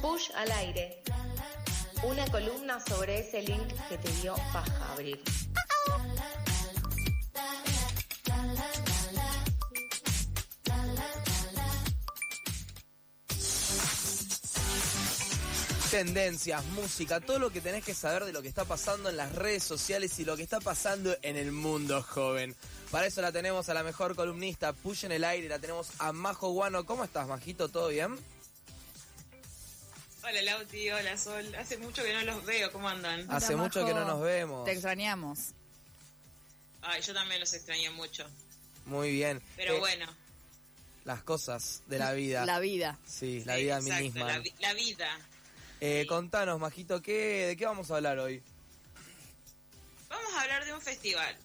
Push al aire. Una columna sobre ese link que te dio paja abrir. Tendencias, música, todo lo que tenés que saber de lo que está pasando en las redes sociales y lo que está pasando en el mundo joven. Para eso la tenemos a la mejor columnista, Push en el aire, la tenemos a Majo Guano. ¿Cómo estás, Majito? ¿Todo bien? Hola Lauti, hola Sol. Hace mucho que no los veo, ¿cómo andan? Hace mucho que no nos vemos. Te extrañamos. Ay, yo también los extrañé mucho. Muy bien. Pero Eh, bueno. Las cosas de la vida. La vida. Sí, la sí, vida exacto, misma. La, vi- la vida. Eh, sí. Contanos, Majito, ¿qué, ¿de qué vamos a hablar hoy? Vamos a hablar de un festival.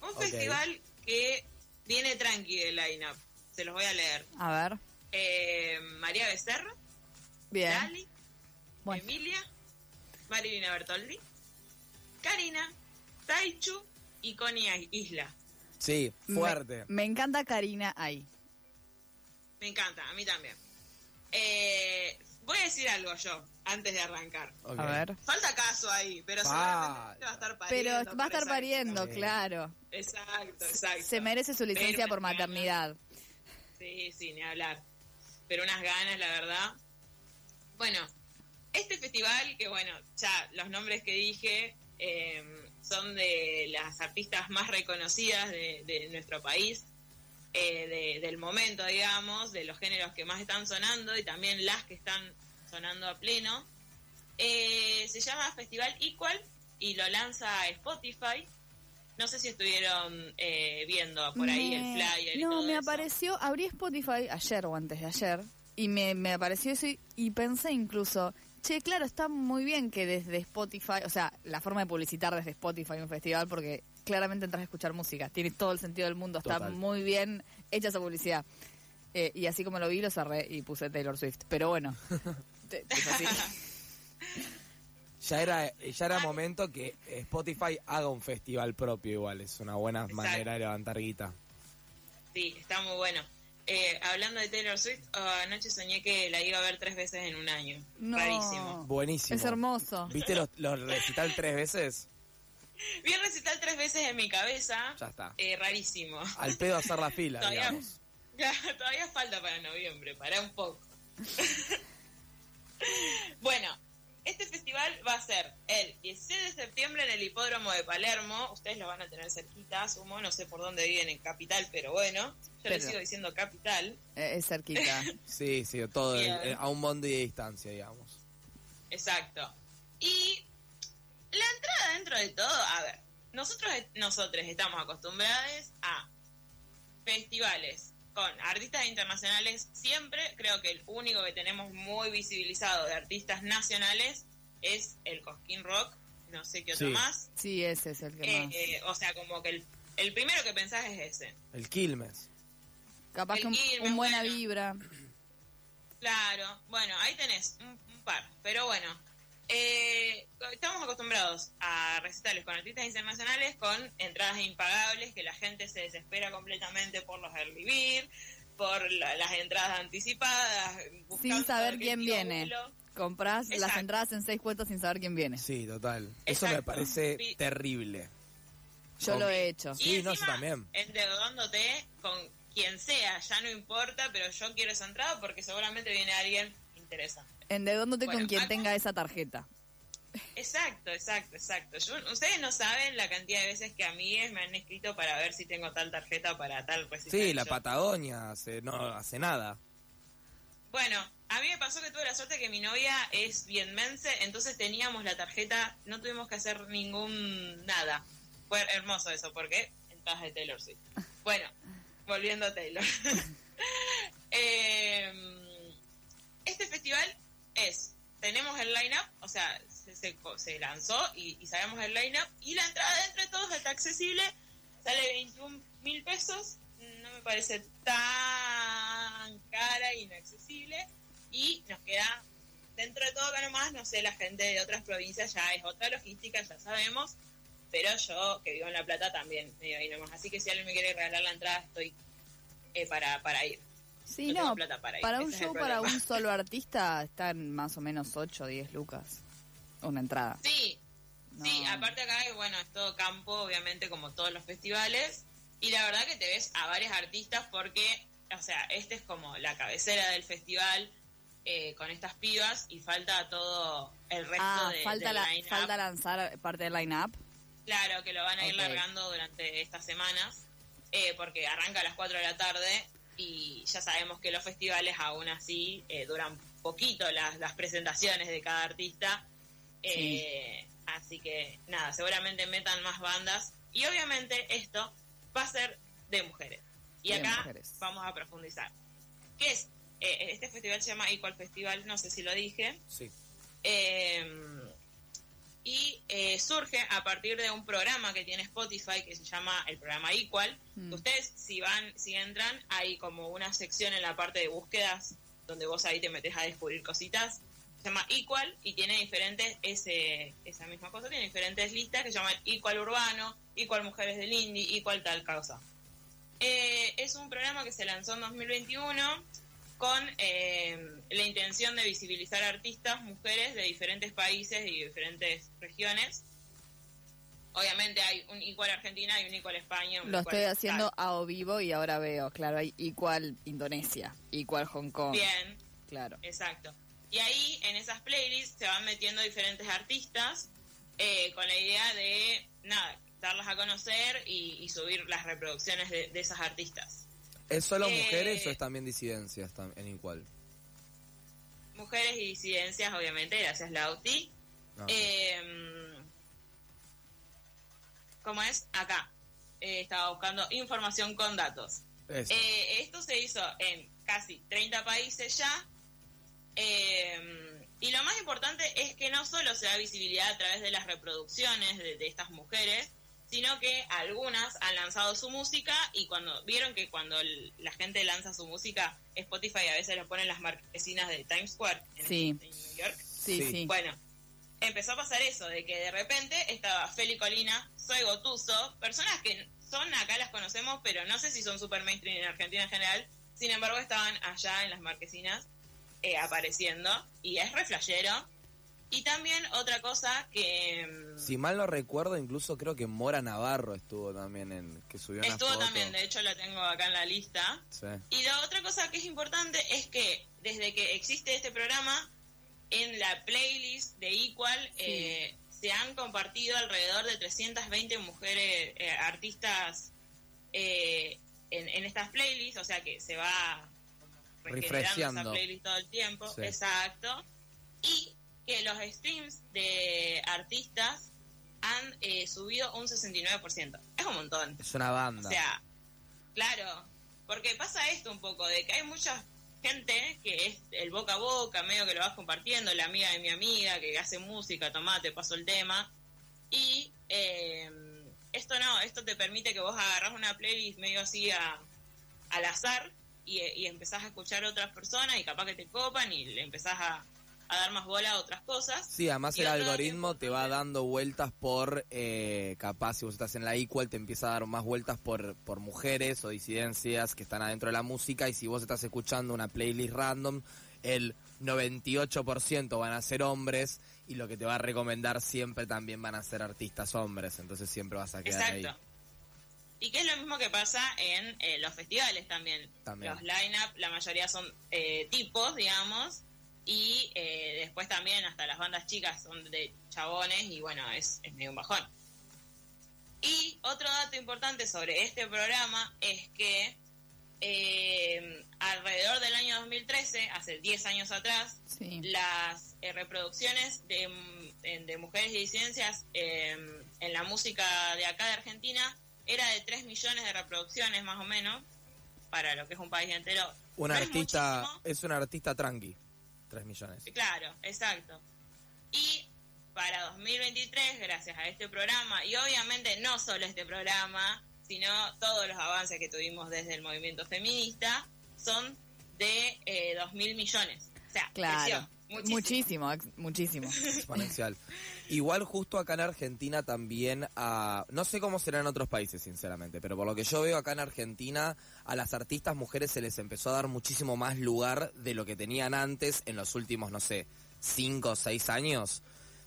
Un festival que viene tranqui de line-up. Se los voy a leer. A ver. Eh, María Becerra, Bien. Lali, Bueno. Emilia, Marilina Bertoldi, Karina, Taichu y Connie Isla. Sí, Me- fuerte. Me, encanta Karina ahí. Me encanta, a mí también. Eh, voy a decir algo yo, antes de arrancar. A ver. Falta caso ahí, pero Falta. seguramente va a estar Pero pariendo. va a estar pariendo, claro. Exacto, exacto. Se merece su licencia Pero por ganas. maternidad. Sí, sí, ni hablar. Pero unas ganas, la verdad. Bueno, este festival, que bueno, ya los nombres que dije eh, son de las artistas más reconocidas de, de nuestro país, eh, de- del momento, digamos, de los géneros que más están sonando y también las que están sonando a pleno. Eh, se llama Festival Equal y lo lanza Spotify. No sé si estuvieron eh, viendo por ahí Me- el flyer. y No, todo me eso. apareció, abrí Spotify ayer o antes de ayer y me, me apareció eso y, y pensé incluso, che, claro, está muy bien que desde Spotify, o sea, la forma de publicitar desde Spotify un festival porque claramente entras a escuchar música, tiene todo el sentido del mundo, está Total. muy bien hecha esa publicidad. Eh, y así como lo vi, lo cerré y puse Taylor Swift. Pero bueno, te- es así. Ya era, ya era momento que Spotify haga un festival propio igual. Es una buena Exacto. manera de levantar guita. Sí, está muy bueno. Eh, hablando de Taylor Swift, oh, anoche soñé que la iba a ver tres veces en un año. No. Rarísimo. Buenísimo. Es hermoso. ¿Viste los, los recital tres veces? Vi el recital tres veces en mi cabeza. Ya está. Eh, rarísimo. Al pedo hacer la fila, Todavía, digamos. todavía falta para noviembre, para un poco. bueno, este festival va a ser el 16 de septiembre en el hipódromo de Palermo. Ustedes lo van a tener cerquita, asumo. No sé por dónde viven en Capital, pero bueno. Yo les sigo diciendo Capital. Eh, es cerquita. Sí, sí, todo el- a un bondi de distancia, digamos. Exacto. Y la entrada dentro de todo, a ver, nosotros nosotros estamos acostumbrados a festivales con artistas internacionales siempre, creo que el único que tenemos muy visibilizado de artistas nacionales es el Cosquín Rock, no sé qué otro Sí. más. Sí, ese es el que Eh, más. eh, o sea, como que el, el primero que pensás es ese. El Quilmes. Capaz el que un, Quilmes, un buena bueno. vibra. Claro, bueno, ahí tenés un, un par, pero bueno, eh, estamos acostumbrados a recitales con artistas internacionales con entradas impagables, que la gente se desespera completamente por los early bird, por la- las entradas anticipadas, buscando Sin saber quién viene. título. Compras las Exacto. entradas en seis cuotas sin saber quién viene. Sí, total. Eso me Exacto. parece terrible. Yo Con- lo he hecho. Y Sí, no, encima, yo también. endeudándote con quien sea, ya no importa, pero yo quiero esa entrada porque seguramente viene alguien interesante. Endeudándote Bueno, con quien acá- tenga esa tarjeta. Exacto, exacto, exacto. Yo- ustedes no saben la cantidad de veces que a mí me han escrito para ver si tengo tal tarjeta para tal recital. Sí, la Yo- Patagonia hace, no hace nada. Bueno, a mí me pasó que tuve la suerte que mi novia es vienmense, entonces teníamos la tarjeta, no tuvimos que hacer ningún nada. Fue hermoso eso, porque entradas de Taylor Swift. Bueno, volviendo a Taylor. Eh, este festival es, tenemos el line-up, o sea, se, se- se lanzó y, y sabemos el line-up, y la entrada de entre todos está accesible, sale 21 mil pesos, no me parece tan cara e inaccesible, y nos queda, dentro de todo acá nomás, no sé, la gente de otras provincias ya es otra logística, ya sabemos, pero yo que vivo en La Plata también medio ahí nomás, así que si alguien me quiere regalar la entrada estoy eh, para, para ir. Sí, no, tengo no, plata para, un Ese show, para un solo artista, están más o menos 8 o 10 lucas. Una entrada. Sí, sí, aparte acá, bueno, es todo campo, obviamente, como todos los festivales. Y la verdad que te ves a varios artistas porque, o sea, este es como la cabecera del festival eh, con estas pibas y falta todo el resto Ah, de, falta, del la, falta lanzar parte del line-up. Claro, que lo van a ir largando durante estas semanas, eh, porque arranca a las 4 de la tarde y ya sabemos que los festivales aún así eh, duran poquito las, las presentaciones de cada artista. Eh, Así que nada, seguramente metan más bandas y obviamente esto va a ser de mujeres. Y acá mujeres. vamos a profundizar. ¿Qué es? Eh, este festival se llama Equal Festival, no sé si lo dije. Sí. Y eh, surge a partir de un programa que tiene Spotify que se llama el programa Equal. Mm. Ustedes si van, si entran, hay como una sección en la parte de búsquedas donde vos ahí te metes a descubrir cositas. Se llama Equal y tiene diferentes, ese, esa misma cosa, tiene diferentes listas que se llaman Equal Urbano, Equal Mujeres del Indie, Equal tal cosa. Eh, es un programa que se lanzó en 2021 con eh, la intención de visibilizar artistas, mujeres de diferentes países y diferentes regiones. Obviamente hay un igual Argentina y un igual España. un Lo estoy haciendo a o vivo y ahora veo, claro, hay igual Indonesia, igual Hong Kong. Bien, Claro. exacto. Y ahí en esas playlists se van metiendo diferentes artistas eh, con la idea de, nada, darlas a conocer y, y subir las reproducciones de, de esas artistas. ¿Es solo Eh, mujeres o es también disidencias en igual? Mujeres y disidencias, obviamente, gracias Lauti. No, Eh, ¿Cómo es? Acá. Eh, estaba buscando información con datos. Eh, esto se hizo en casi 30 países ya. Eh, y lo más importante es que no solo se da visibilidad a través de las reproducciones de, de estas mujeres, sino que algunas han lanzado su música y cuando vieron que cuando el- la gente lanza su música, Spotify a veces lo pone en las marquesinas de Times Square en, Sí. en New York. Sí, Sí. sí. Bueno, empezó a pasar eso, de que de repente estaba Feli Colina, Soy Gotuso, personas que son acá las conocemos, pero no sé si son super mainstream en Argentina en general. Sin embargo, estaban allá en las marquesinas eh, apareciendo y es re flashero. Y también otra cosa que mm, Si mal no recuerdo, incluso creo que Mora Navarro estuvo también en que subió una estuvo foto. también, de hecho la tengo acá en la lista. Sí. Y la otra cosa que es importante es que desde que existe este programa, en la playlist de Equal eh, se han compartido alrededor de 320 mujeres eh, artistas eh, en, en estas playlists, o sea que se va regenerando Refresheando. esa playlist todo el tiempo, Sí. exacto, y que los streams de artistas han eh, subido un 69%. Es un montón. Es una banda. O sea, claro, porque pasa esto un poco, de que hay mucha gente que es el boca a boca, medio que lo vas compartiendo, la amiga de mi amiga que hace música, tomá, te paso el tema. Y eh, esto no, esto te permite que vos agarrás una playlist medio así a- al azar y, y empezás a escuchar a otras personas y capaz que te copan y le empezás a, a dar más bola a otras cosas. Sí, además el algoritmo te va dando vueltas por, eh, capaz si vos estás en la equal, te empieza a dar más vueltas por, por mujeres o disidencias que están adentro de la música y si vos estás escuchando una playlist random, el 98% van a ser hombres y lo que te va a recomendar siempre también van a ser artistas hombres, entonces siempre vas a quedar Exacto. ahí. Y que es lo mismo que pasa en eh, los festivales también. También. Los line-up, la mayoría son eh, tipos, digamos, y eh, después también hasta las bandas chicas son de chabones y bueno, es, es medio un bajón. Y otro dato importante sobre este programa es que eh, alrededor del año 2013, hace 10 años atrás, Sí. las eh, reproducciones de, de mujeres y disidencias eh, en la música de acá de Argentina era de 3 millones de reproducciones más o menos para lo que es un país entero. Un No es artista, muchísimo. es un artista tranqui, 3 millones. Claro, exacto. Y para 2023, gracias a este programa, y obviamente no solo este programa, sino todos los avances que tuvimos desde el movimiento feminista, son de eh, 2 mil millones. O sea, Claro. creció. Muchísimo. Muchísimo, ex- muchísimo. exponencial. Igual justo acá en Argentina también, a, no sé cómo será en otros países, sinceramente, pero por lo que yo veo acá en Argentina, a las artistas mujeres se les empezó a dar muchísimo más lugar de lo que tenían antes en los últimos, no sé, cinco o seis años.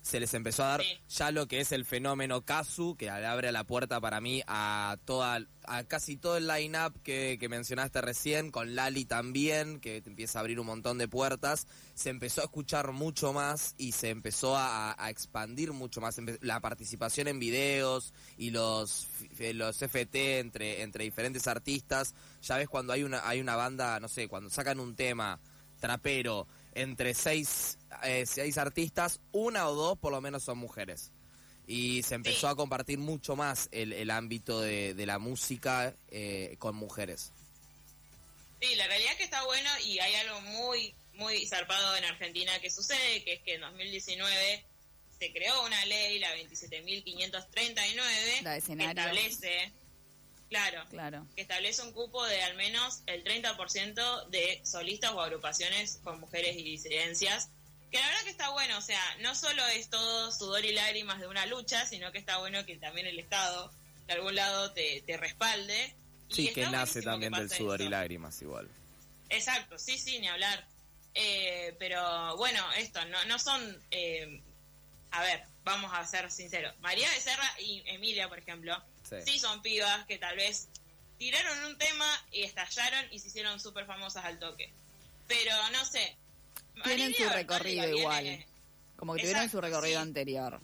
Se les empezó a dar Sí. ya lo que es el fenómeno Kazu, que le abre la puerta para mí a toda, a casi todo el line-up que, que mencionaste recién, con Lali también, que te empieza a abrir un montón de puertas. Se empezó a escuchar mucho más y se empezó a, a expandir mucho más Empe- la participación en videos y los, f- los FT entre, entre diferentes artistas. Ya ves cuando hay una, hay una banda, no sé, cuando sacan un tema trapero entre seis, eh, seis artistas, una o dos por lo menos son mujeres. Y se empezó Sí. a compartir mucho más el, el ámbito de, de la música eh, con mujeres. Sí, la realidad es que está bueno y hay algo muy, muy zarpado en Argentina que sucede, que es que en 2019 se creó una ley, la 27.539, La de que establece, claro, Claro. que establece un cupo de al menos el 30% de solistas o agrupaciones con mujeres y disidencias. Que la verdad que está bueno, o sea, no solo es todo sudor y lágrimas de una lucha, sino que está bueno que también el Estado de algún lado te, te respalde. Y Sí, que nace también que del sudor y lágrimas igual. Exacto, sí, sí, ni hablar. Eh, pero bueno, esto, no, no son... eh, a ver, vamos a ser sinceros. María Becerra y Emilia, por ejemplo, Sí. sí son pibas que tal vez tiraron un tema y estallaron y se hicieron súper famosas al toque. Pero no sé. Tienen Marilina su recorrido viene- igual. Como que tuvieron su recorrido sí. anterior.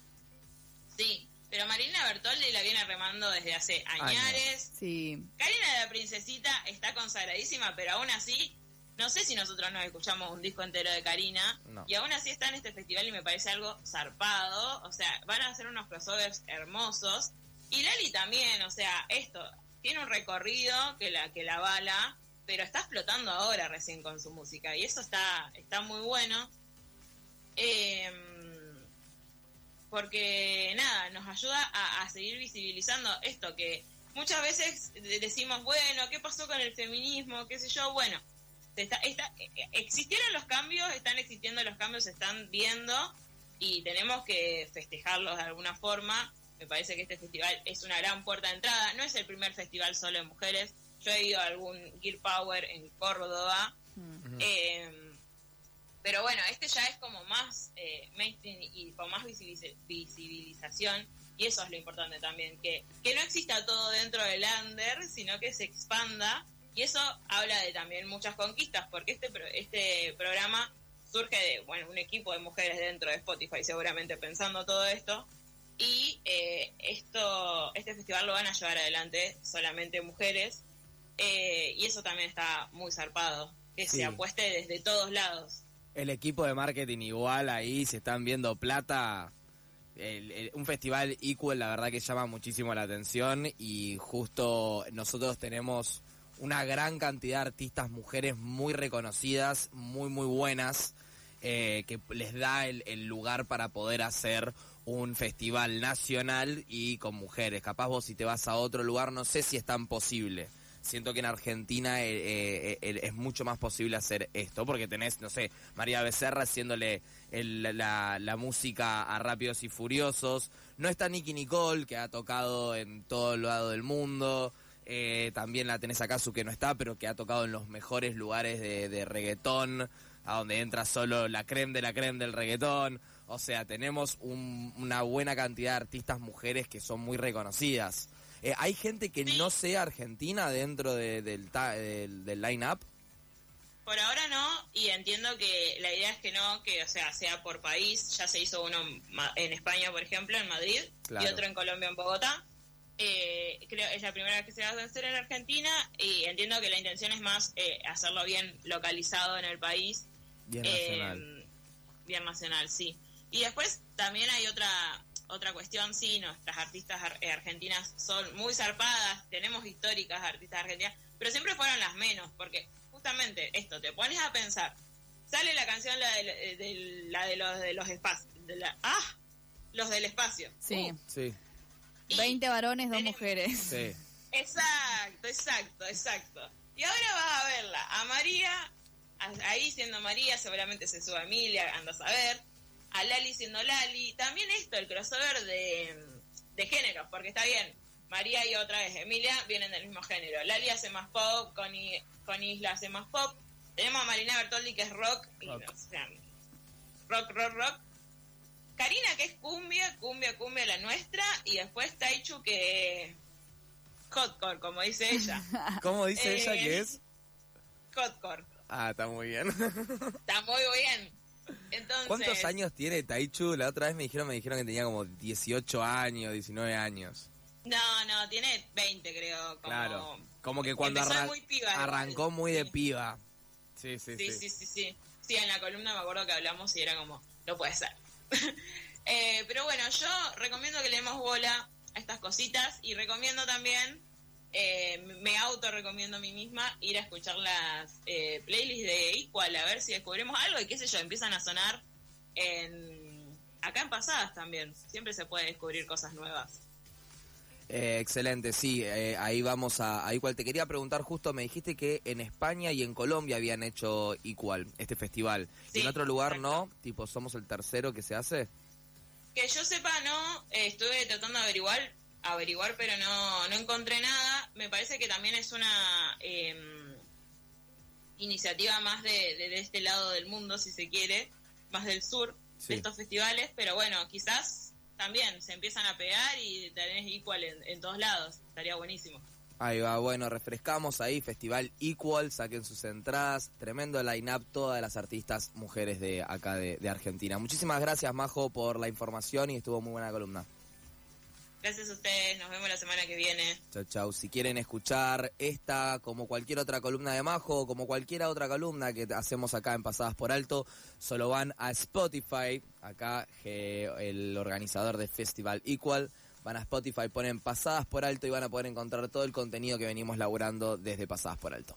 Sí, pero Marina Bertoldi la viene remando desde hace añares. Sí. Karina la Princesita está consagradísima, pero aún así, no sé si nosotros nos escuchamos un disco entero de Karina, No. y aún así está en este festival y me parece algo zarpado, o sea, van a hacer unos crossovers hermosos, y Lali también, o sea, esto, tiene un recorrido que la, que la bala, pero está explotando ahora recién con su música, y eso está, está muy bueno. Em, porque nada, nos ayuda a, a seguir visibilizando esto que muchas veces de- decimos, bueno, ¿qué pasó con el feminismo? ¿Qué sé yo? Bueno, está, está- eh, eh, existieron los cambios, están existiendo los cambios, se están viendo y tenemos que festejarlos de alguna forma. Me parece que este festival es una gran puerta de entrada. No es el primer festival solo de mujeres. Yo he ido a algún Gear Power en Córdoba. Mm. Eh, pero bueno, este ya es como más eh, mainstream y con más visibiliz- visibilización. Y eso es lo importante también, que, que no exista todo dentro del under, sino que se expanda. Y eso habla de también muchas conquistas, porque este, pro- este programa surge de bueno un equipo de mujeres dentro de Spotify, seguramente pensando todo esto. Y eh, esto este festival lo van a llevar adelante solamente mujeres. eh, y eso también está muy zarpado, que Sí. se apueste desde todos lados. El equipo de marketing igual ahí, se están viendo plata. El- el- un festival equal, la verdad que llama muchísimo la atención y justo nosotros tenemos una gran cantidad de artistas mujeres muy reconocidas, muy muy buenas, eh, que les da el, el lugar para poder hacer un festival nacional y con mujeres. Capaz vos si te vas a otro lugar, no sé si es tan posible. Siento que en Argentina eh, eh, eh, es mucho más posible hacer esto, porque tenés, no sé, María Becerra haciéndole el- la, la música a Rápidos y Furiosos. No está Nicky Nicole, que ha tocado en todo el lado del mundo. También la tenés acá, su que no está, pero que ha tocado en los mejores lugares de, de reggaetón, a donde entra solo la creme de la creme del reggaetón. O sea, tenemos un- una buena cantidad de artistas mujeres que son muy reconocidas. Eh, ¿Hay gente que no sea argentina dentro de- del, del, del line-up? Por ahora no, y entiendo que la idea es que no, que o sea, sea por país. Ya se hizo uno en España, por ejemplo, en Madrid, Claro. y otro en Colombia, en Bogotá. Eh, creo es la primera vez que se va a hacer en Argentina, y entiendo que la intención es más eh, hacerlo bien localizado en el país. Bien Eh, nacional. bien nacional, sí. Y después también hay otra otra cuestión, sí, nuestras artistas ar- eh, argentinas son muy zarpadas, tenemos históricas artistas argentinas, pero siempre fueron las menos, porque justamente esto, te pones a pensar, sale la canción la de, de- la de los de los espacios, de la, ah, los del espacio. Sí. Uh, Sí, y- 20 varones, dos mujeres. sí. Exacto, exacto, exacto. Y ahora vas a verla a María, a- ahí siendo María, seguramente se sube a Emilia, anda a saber. A Lali siendo Lali. También esto, el crossover de, de géneros, porque está bien. María y otra vez Emilia vienen del mismo género. Lali hace más pop, con, con Isla hace más pop. Tenemos a Marina Bertoldi que es rock. y, Rock. o sea, rock, rock, rock. Karina que es cumbia, cumbia, cumbia la nuestra. Y después Taichu que hotcore, como dice ella. ¿Cómo dice Eh, ella que es? hotcore. Ah, está muy bien. Está muy bien. Entonces, ¿Cuántos años tiene Taichu? La otra vez me dijeron, me dijeron que tenía como 18 años, 19 años. No, no, tiene 20 creo. Como... Claro. Como que cuando arran- muy piba arrancó muy de piba. Sí, sí, Sí, sí. sí, sí, sí. Sí, en la columna me acuerdo que hablamos y era como, no puede ser. Eh, pero bueno, yo recomiendo que le demos bola a estas cositas y recomiendo también, eh, me auto recomiendo a mí misma ir a escuchar las eh, playlists de Equal a ver si descubrimos algo y qué sé yo, empiezan a sonar en, acá en pasadas también. Siempre se puede descubrir cosas nuevas. Eh, excelente, sí, eh, ahí vamos a, a Igual. Te quería preguntar justo, me dijiste que en España y en Colombia habían hecho Igual, este festival. y en otro lugar correcto. no, tipo, somos el tercero que se hace. Que yo sepa, no, eh, estuve tratando de averiguar, averiguar, pero no, no encontré nada. Me parece que también es una eh, iniciativa más de, de, de este lado del mundo, si se quiere, más del sur, Sí. de estos festivales, pero bueno, quizás también se empiezan a pegar y tenés igual en, en todos lados. Estaría buenísimo. Ahí va, bueno, refrescamos ahí, Festival Equal, saquen sus entradas, tremendo line-up, todas las artistas mujeres de acá de, de Argentina. Muchísimas gracias, Majo, por la información y estuvo muy buena columna. Gracias a ustedes, nos vemos la semana que viene. Chau, chau. Si quieren escuchar esta, como cualquier otra columna de Majo, como cualquier otra columna que hacemos acá en Pasadas por Alto, solo van a Spotify, acá el organizador de Festival Equal, van a Spotify, ponen Pasadas por Alto y van a poder encontrar todo el contenido que venimos laburando desde Pasadas por Alto.